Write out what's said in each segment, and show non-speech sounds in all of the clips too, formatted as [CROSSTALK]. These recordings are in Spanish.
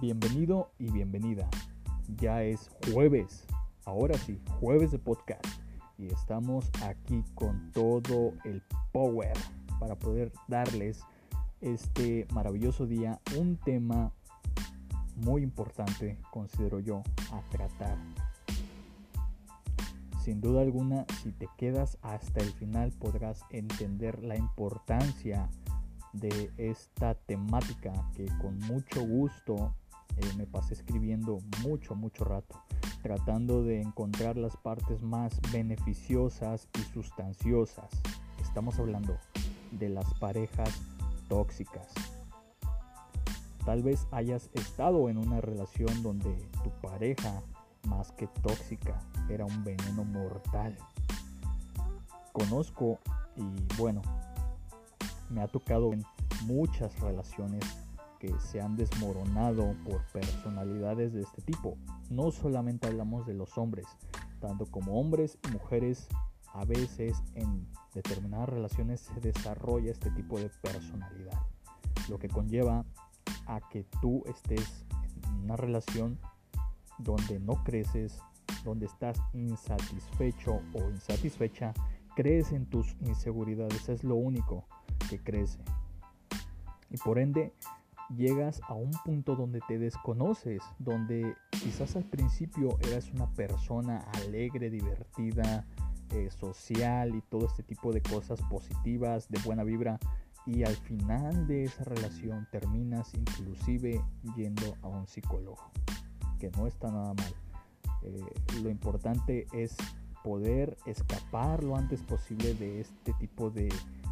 Bienvenido y bienvenida. Ya es jueves, ahora sí, jueves de podcast. Y estamos aquí con todo el power para poder darles este maravilloso día un tema muy importante, considero yo, a tratar. Sin duda alguna, si te quedas hasta el final podrás entender la importancia de esta temática que con mucho gusto eh, me pasé escribiendo mucho, mucho rato, tratando de encontrar las partes más beneficiosas y sustanciosas. Estamos hablando de las parejas tóxicas. Tal vez hayas estado en una relación donde tu pareja, más que tóxica, era un veneno mortal. Conozco y bueno, me ha tocado en muchas relaciones que se han desmoronado por personalidades de este tipo. No solamente hablamos de los hombres, tanto como hombres y mujeres, a veces en determinadas relaciones se desarrolla este tipo de personalidad, lo que conlleva a que tú estés en una relación donde no creces, donde estás insatisfecho o insatisfecha, crees en tus inseguridades, es lo único que crece. Y por ende llegas a un punto donde te desconoces, donde quizás al principio eras una persona alegre, divertida, eh, social y todo este tipo de cosas positivas, de buena vibra, y al final de esa relación terminas inclusive yendo a un psicólogo, que no está nada mal. Eh, lo importante es poder escapar lo antes posible de este tipo de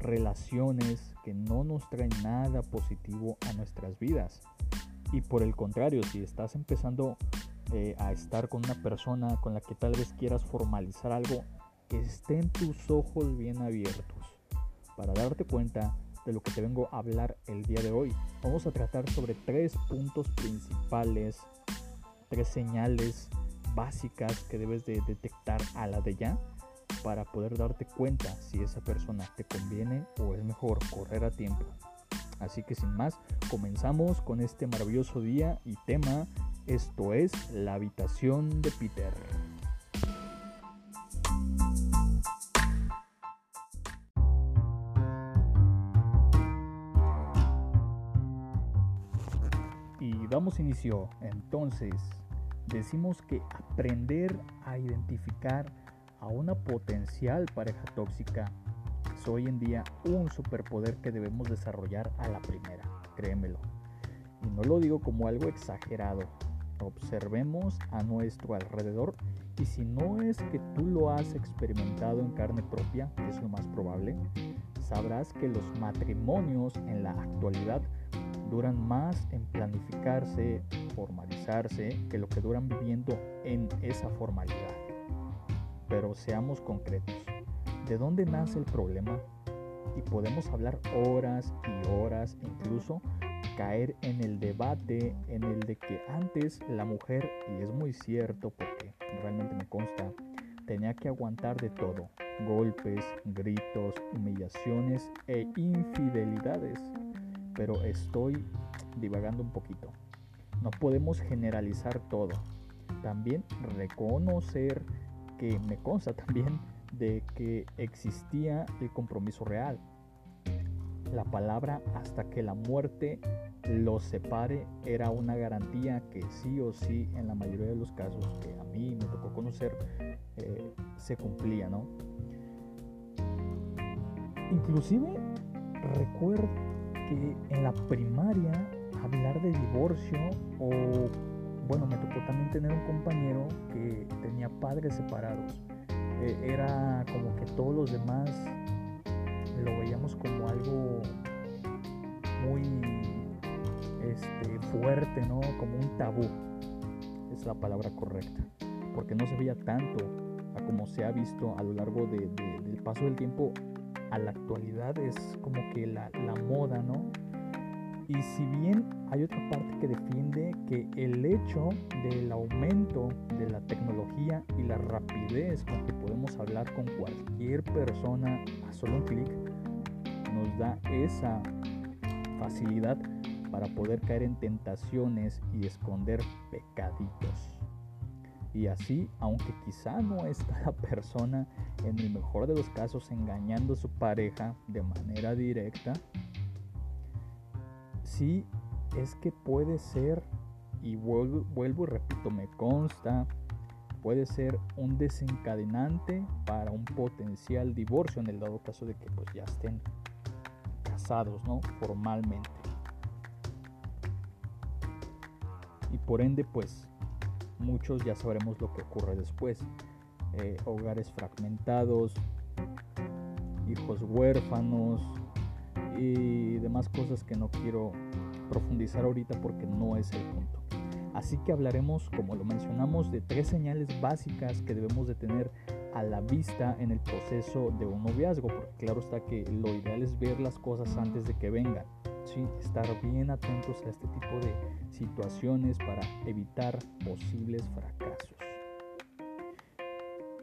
relaciones que no nos traen nada positivo a nuestras vidas. Y por el contrario, si estás empezando eh, a estar con una persona con la que tal vez quieras formalizar algo, estén tus ojos bien abiertos para darte cuenta de lo que te vengo a hablar el día de hoy. Vamos a tratar sobre tres puntos principales, tres señales básicas que debes de detectar a la de ya para poder darte cuenta si esa persona te conviene o es mejor correr a tiempo. Así que sin más, comenzamos con este maravilloso día y tema, esto es la habitación de Peter. Y damos inicio. Entonces, decimos que aprender a identificar a una potencial pareja tóxica es hoy en día un superpoder que debemos desarrollar a la primera, créemelo. Y no lo digo como algo exagerado. Observemos a nuestro alrededor y si no es que tú lo has experimentado en carne propia, que es lo más probable, sabrás que los matrimonios en la actualidad duran más en planificarse, formalizarse, que lo que duran viviendo en esa formalidad pero seamos concretos. ¿De dónde nace el problema? Y podemos hablar horas y horas, incluso caer en el debate en el de que antes la mujer, y es muy cierto porque realmente me consta, tenía que aguantar de todo, golpes, gritos, humillaciones e infidelidades. Pero estoy divagando un poquito. No podemos generalizar todo. También reconocer que me consta también de que existía el compromiso real. La palabra hasta que la muerte los separe era una garantía que sí o sí en la mayoría de los casos que a mí me tocó conocer eh, se cumplía, ¿no? Inclusive recuerdo que en la primaria hablar de divorcio o bueno, me tocó también tener un compañero que tenía padres separados. E, era como que todos los demás lo veíamos como algo muy este, fuerte, ¿no? Como un tabú. Es la palabra correcta. Porque no se veía tanto a como se ha visto a lo largo del paso del tiempo. A la actualidad es como que la, la moda, ¿no? Y si bien hay otra parte que defiende que el hecho del aumento de la tecnología y la rapidez con que podemos hablar con cualquier persona a solo un clic nos da esa facilidad para poder caer en tentaciones y esconder pecaditos. Y así, aunque quizá no está la persona en el mejor de los casos engañando a su pareja de manera directa, sí es que puede ser, y vuelvo, y repito, me consta, puede ser un desencadenante para un potencial divorcio en el dado caso de que pues ya estén casados, ¿no? Formalmente. Y por ende, pues muchos ya sabremos lo que ocurre después. Eh, hogares fragmentados, hijos huérfanos y demás cosas que no quiero profundizar ahorita porque no es el punto. Así que hablaremos, como lo mencionamos, de tres señales básicas que debemos de tener a la vista en el proceso de un noviazgo, porque claro está que lo ideal es ver las cosas antes de que vengan, ¿sí? estar bien atentos a este tipo de situaciones para evitar posibles fracasos.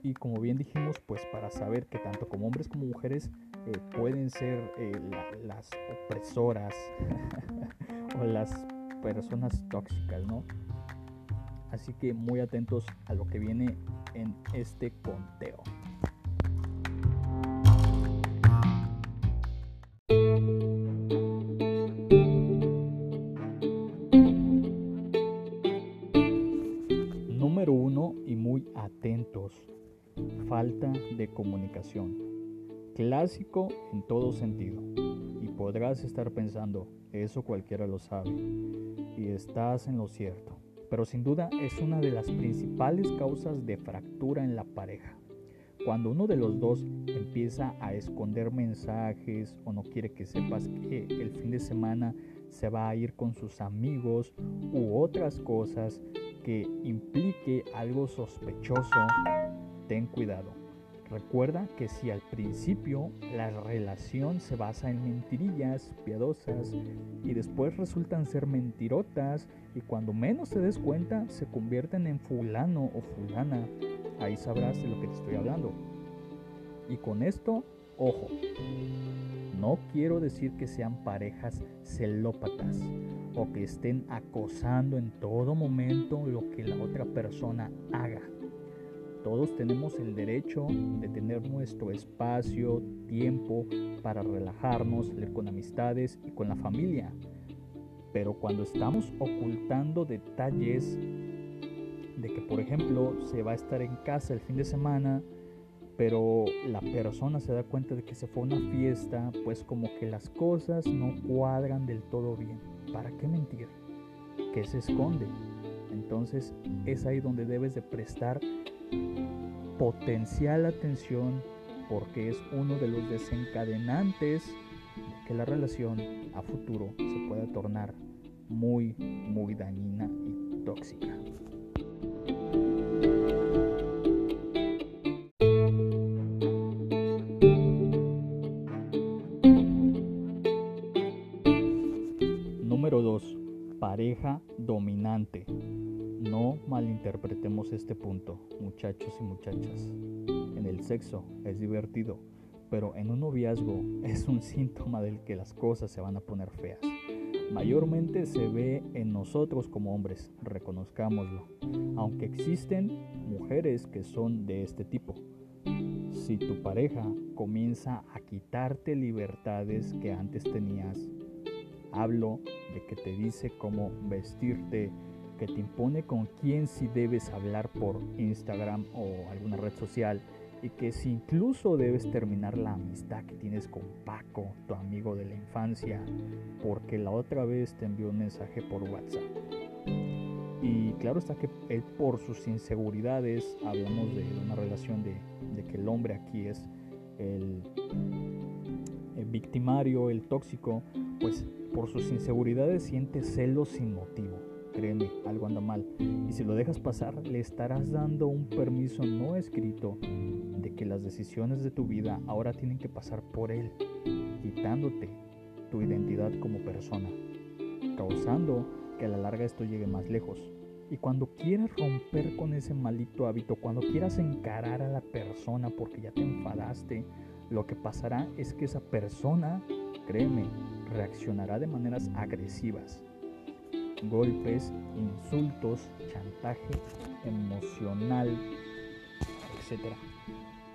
Y como bien dijimos, pues para saber que tanto como hombres como mujeres eh, pueden ser eh, las opresoras [LAUGHS] o las personas tóxicas, ¿no? Así que muy atentos a lo que viene en este conteo. Clásico en todo sentido. Y podrás estar pensando, eso cualquiera lo sabe. Y estás en lo cierto pero sin duda es una de las principales causas de fractura en la pareja. Cuando uno de los dos empieza a esconder mensajes o no quiere que sepas que el fin de semana se va a ir con sus amigos u otras cosas que implique algo sospechoso, ten cuidado. Recuerda que si al principio la relación se basa en mentirillas piadosas y después resultan ser mentirotas y cuando menos te des cuenta se convierten en fulano o fulana, ahí sabrás de lo que te estoy hablando. Y con esto, ojo, no quiero decir que sean parejas celópatas o que estén acosando en todo momento lo que la otra persona haga todos tenemos el derecho de tener nuestro espacio, tiempo para relajarnos, leer con amistades y con la familia. Pero cuando estamos ocultando detalles de que, por ejemplo, se va a estar en casa el fin de semana, pero la persona se da cuenta de que se fue a una fiesta, pues como que las cosas no cuadran del todo bien. ¿Para qué mentir? ¿Qué se esconde? Entonces es ahí donde debes de prestar potencial atención porque es uno de los desencadenantes de que la relación a futuro se pueda tornar muy, muy dañina y tóxica. Este punto, muchachos y muchachas. En el sexo es divertido, pero en un noviazgo [LAUGHS] es un síntoma del que las cosas se van a poner feas. Mayormente se ve en nosotros como hombres, reconozcámoslo, aunque existen mujeres que son de este tipo. Si tu pareja comienza a quitarte libertades que antes tenías, hablo de que te dice cómo vestirte, que te impone con quién si debes hablar por Instagram o alguna red social y que si incluso debes terminar la amistad que tienes con Paco, tu amigo de la infancia, porque la otra vez te envió un mensaje por WhatsApp. Y claro está que por sus inseguridades, hablamos de una relación de, que el hombre aquí es el, el victimario, el tóxico, pues por sus inseguridades siente celos sin motivo créeme, algo anda mal. Y si lo dejas pasar, le estarás dando un permiso no escrito de que las decisiones de tu vida ahora tienen que pasar por él, quitándote tu identidad como persona, causando que a la larga esto llegue más lejos. Y cuando quieras romper con ese maldito hábito, cuando quieras encarar a la persona porque ya te enfadaste, lo que pasará es que esa persona créeme, reaccionará de maneras agresivas. Golpes, insultos, chantaje emocional, etc.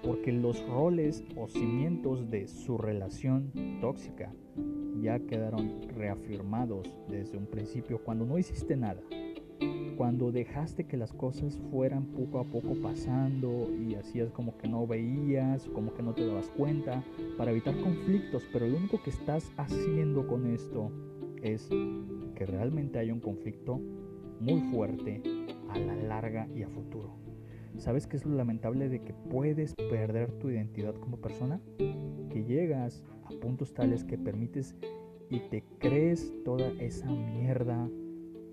Porque los roles o cimientos de su relación tóxica ya quedaron reafirmados desde un principio cuando no hiciste nada cuando dejaste que las cosas fueran poco a poco pasando y hacías como que no veías, como que no te dabas cuenta, para evitar conflictos, pero lo único que estás haciendo con esto es que realmente haya un conflicto muy fuerte a la larga y a futuro. ¿Sabes qué es lo lamentable de que puedes perder tu identidad como persona? Que llegas a puntos tales que permites y te crees toda esa mierda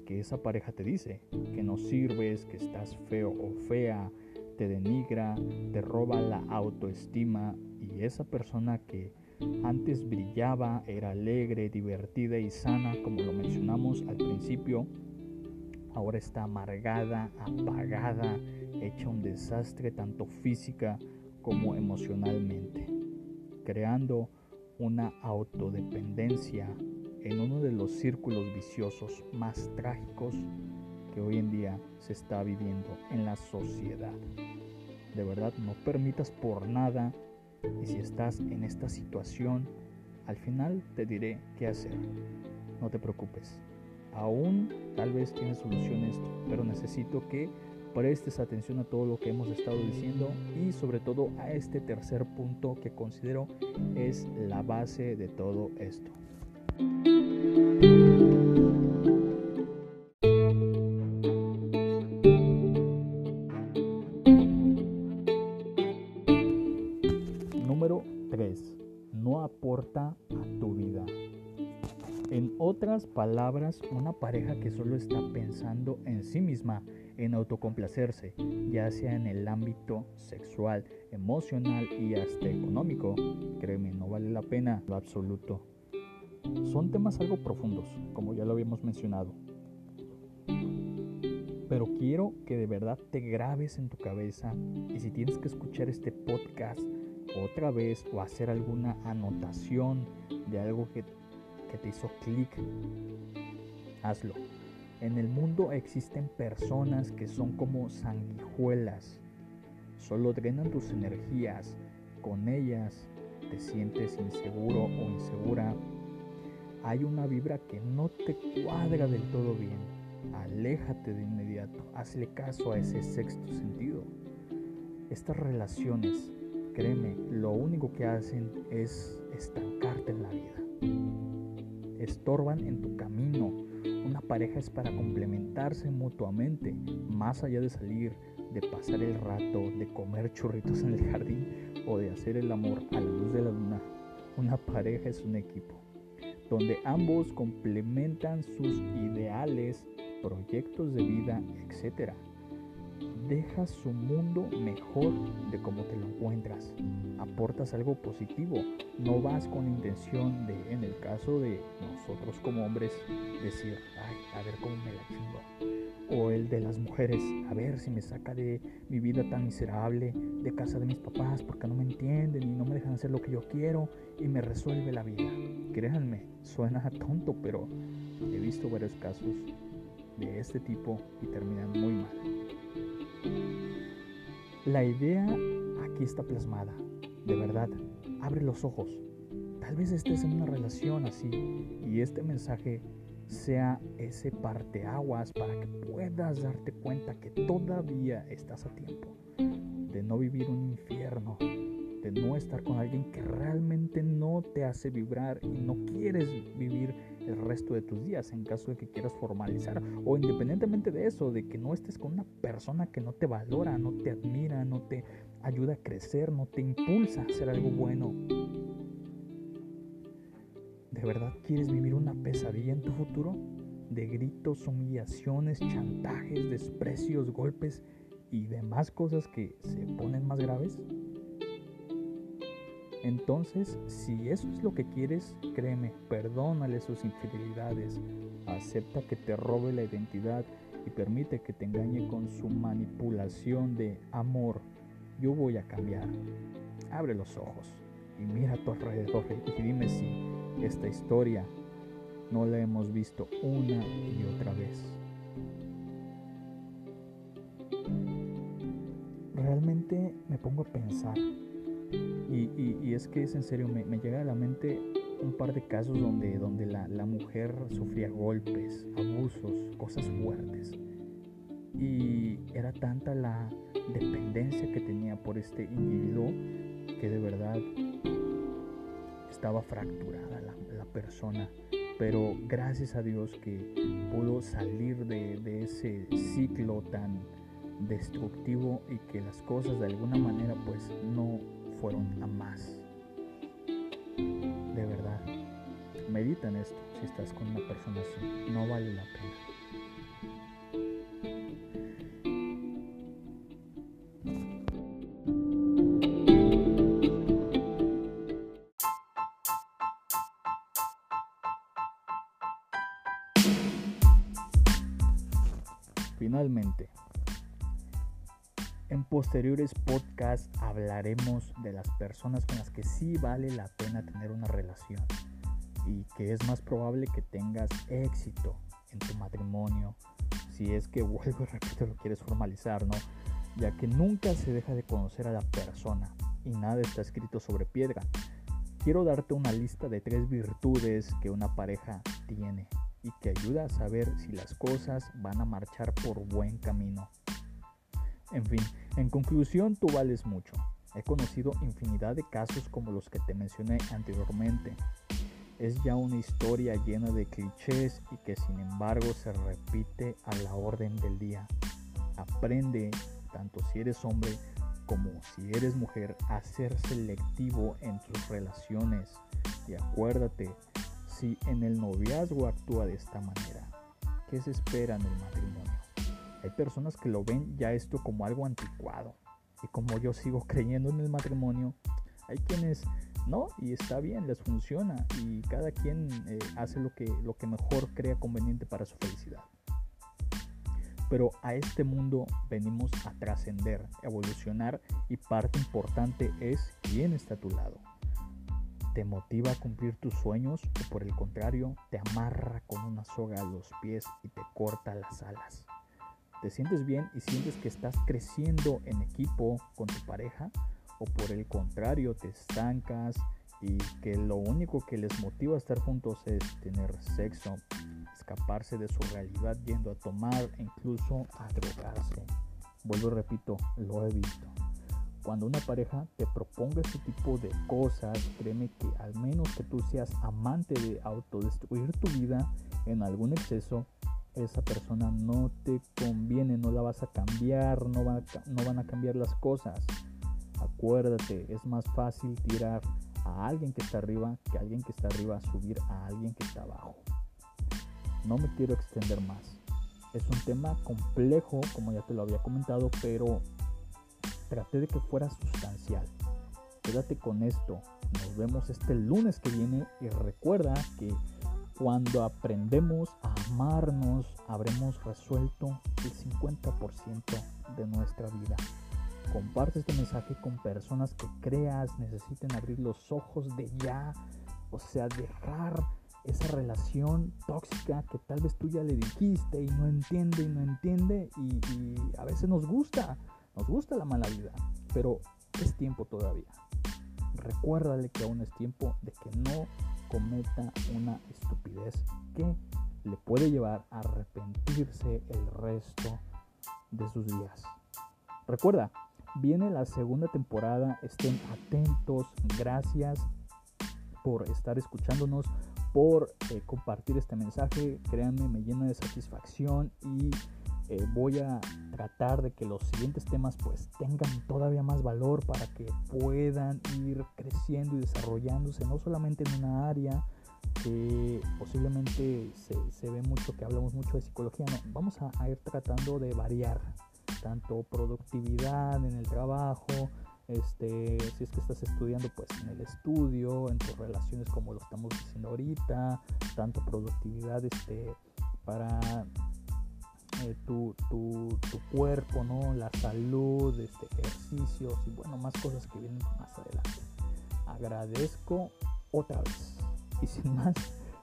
que esa pareja te dice, que no sirves, que estás feo o fea, te denigra, te roba la autoestima y esa persona que antes brillaba, era alegre, divertida y sana, como lo mencionamos al principio, ahora está amargada, apagada, hecha un desastre tanto física como emocionalmente, creando una autodependencia en uno de los círculos viciosos más trágicos que hoy en día se está viviendo en la sociedad. De verdad, no permitas por nada y si estás en esta situación, al final te diré qué hacer. No te preocupes. Aún tal vez tienes soluciones, pero necesito que prestes atención a todo lo que hemos estado diciendo y sobre todo a este tercer punto que considero es la base de todo esto. Número 3. No aporta a tu vida. En otras palabras, una pareja que solo está pensando en sí misma, en autocomplacerse, ya sea en el ámbito sexual, emocional y hasta económico, créeme, no vale la pena lo absoluto. Son temas algo profundos, como ya lo habíamos mencionado. Pero quiero que de verdad te grabes en tu cabeza y si tienes que escuchar este podcast otra vez o hacer alguna anotación de algo que, que te hizo clic, hazlo. En el mundo existen personas que son como sanguijuelas. Solo drenan tus energías. Con ellas te sientes inseguro o insegura hay una vibra que no te cuadra del todo bien, aléjate de inmediato, hazle caso a ese sexto sentido. Estas relaciones, créeme, lo único que hacen es estancarte en la vida. Estorban en tu camino. Una pareja es para complementarse mutuamente, más allá de salir, de pasar el rato, de comer churritos en el jardín o de hacer el amor a la luz de la luna. Una pareja es un equipo donde ambos complementan sus ideales, proyectos de vida, etc. Deja su mundo mejor de como te lo encuentras. Aportas algo positivo. No vas con intención de, en el caso de nosotros como hombres, decir, ay, a ver cómo me la chingo o el de las mujeres, a ver si me saca de mi vida tan miserable, de casa de mis papás, porque no me entienden y no me dejan hacer lo que yo quiero y me resuelve la vida. Créanme, suena [LAUGHS] tonto, pero he visto varios casos de este tipo y terminan muy mal. La idea aquí está plasmada, de verdad, abre los ojos. Tal vez estés en una relación así y este mensaje sea ese parteaguas para que puedas darte cuenta que todavía estás a tiempo de no vivir un infierno, de no estar con alguien que realmente no te hace vibrar y no quieres vivir el resto de tus días en caso de que quieras formalizar o independientemente de eso, de que no estés con una persona que no te valora, no te admira, no te ayuda a crecer, no te impulsa a hacer algo bueno ¿De verdad quieres vivir una pesadilla en tu futuro? De gritos, humillaciones, chantajes, desprecios, golpes y demás cosas que se ponen más graves? Entonces, si eso es lo que quieres, créeme, perdónale sus infidelidades, acepta que te robe la identidad y permite que te engañe con su manipulación de amor. Yo voy a cambiar. Abre los ojos y mira a tu alrededor y dime si esta historia no la hemos visto una y otra vez. Realmente me pongo a pensar, y, es que es en serio, me, llega a la mente un par de casos donde, donde la, mujer sufría golpes, abusos, cosas fuertes. Y era tanta la dependencia que tenía por este individuo que de verdad estaba fracturada la, persona. Pero gracias a Dios que pudo salir de ese ciclo tan destructivo y que las cosas de alguna manera pues no fueron a más. De verdad, medita en esto si estás con una persona así, no vale la pena. Posteriores podcasts hablaremos de las personas con las que sí vale la pena tener una relación y que es más probable que tengas éxito en tu matrimonio si es que [LAUGHS] vuelvo y repito lo quieres formalizar, ¿no? Ya que nunca se deja de conocer a la persona y nada está escrito sobre piedra. Quiero darte una lista de tres virtudes que una pareja tiene y que ayuda a saber si las cosas van a marchar por buen camino. En fin, en conclusión, tú vales mucho. He conocido infinidad de casos como los que te mencioné anteriormente. Es ya una historia llena de clichés y que sin embargo se repite a la orden del día. Aprende, tanto si eres hombre como si eres mujer, a ser selectivo en tus relaciones. Y acuérdate, si en el noviazgo actúa de esta manera, ¿qué se espera en el matrimonio? Hay personas que lo ven ya esto como algo anticuado. Y como yo sigo [LAUGHS] creyendo en el matrimonio, hay quienes no, y está bien, les funciona. Y cada quien eh, hace lo que, lo que mejor crea conveniente para su felicidad. Pero a este mundo venimos a trascender, evolucionar y parte importante es quién está a tu lado te motiva a cumplir tus sueños o por el contrario te amarra con una soga a los pies y te corta las alas. ¿Te sientes bien y sientes que estás creciendo en equipo con tu pareja? ¿O por el contrario te estancas y que lo único que les motiva a estar juntos es tener sexo, escaparse de su realidad yendo a tomar e incluso a drogarse? Vuelvo y repito, lo he visto. Cuando una pareja te proponga este tipo de cosas, créeme que al menos que tú seas amante de autodestruir tu vida en algún exceso, esa persona no te conviene, no la vas a cambiar, no, no van a cambiar las cosas. Acuérdate, es más fácil tirar a alguien que está arriba que a alguien que está arriba subir a alguien que está abajo. No me quiero extender más. Es un tema complejo, como ya te lo había comentado, pero traté de que fuera sustancial. Quédate con esto. Nos vemos este lunes que viene y recuerda que cuando aprendemos a amarnos, habremos resuelto el 50% de nuestra vida. Comparte este mensaje con personas que creas necesiten abrir los ojos de ya, o sea, dejar esa relación tóxica que tal vez tú ya le dijiste y no entiende y no entiende y, y a veces nos gusta nos gusta la mala vida, pero es tiempo todavía. Recuérdale que aún es tiempo de que no cometa una estupidez que le puede llevar a arrepentirse el resto de sus días. Recuerda, viene la segunda temporada, estén atentos, gracias por estar escuchándonos, por eh, compartir este mensaje, créanme, me llena de satisfacción y eh, voy a tratar de que los siguientes temas pues tengan todavía más valor para que puedan ir creciendo y desarrollándose no solamente en una área que posiblemente se, ve mucho que hablamos mucho de psicología no vamos a, ir tratando de variar tanto productividad en el trabajo este, si es que estás estudiando pues en el estudio, en tus relaciones como lo estamos diciendo ahorita, tanto productividad este, para eh, tu, tu, tu, cuerpo, ¿no? La salud, este, ejercicios y bueno, más cosas que vienen más adelante. Agradezco otra vez Y sin más,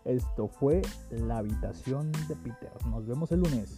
esto fue la habitación de Peter. Nos vemos el lunes.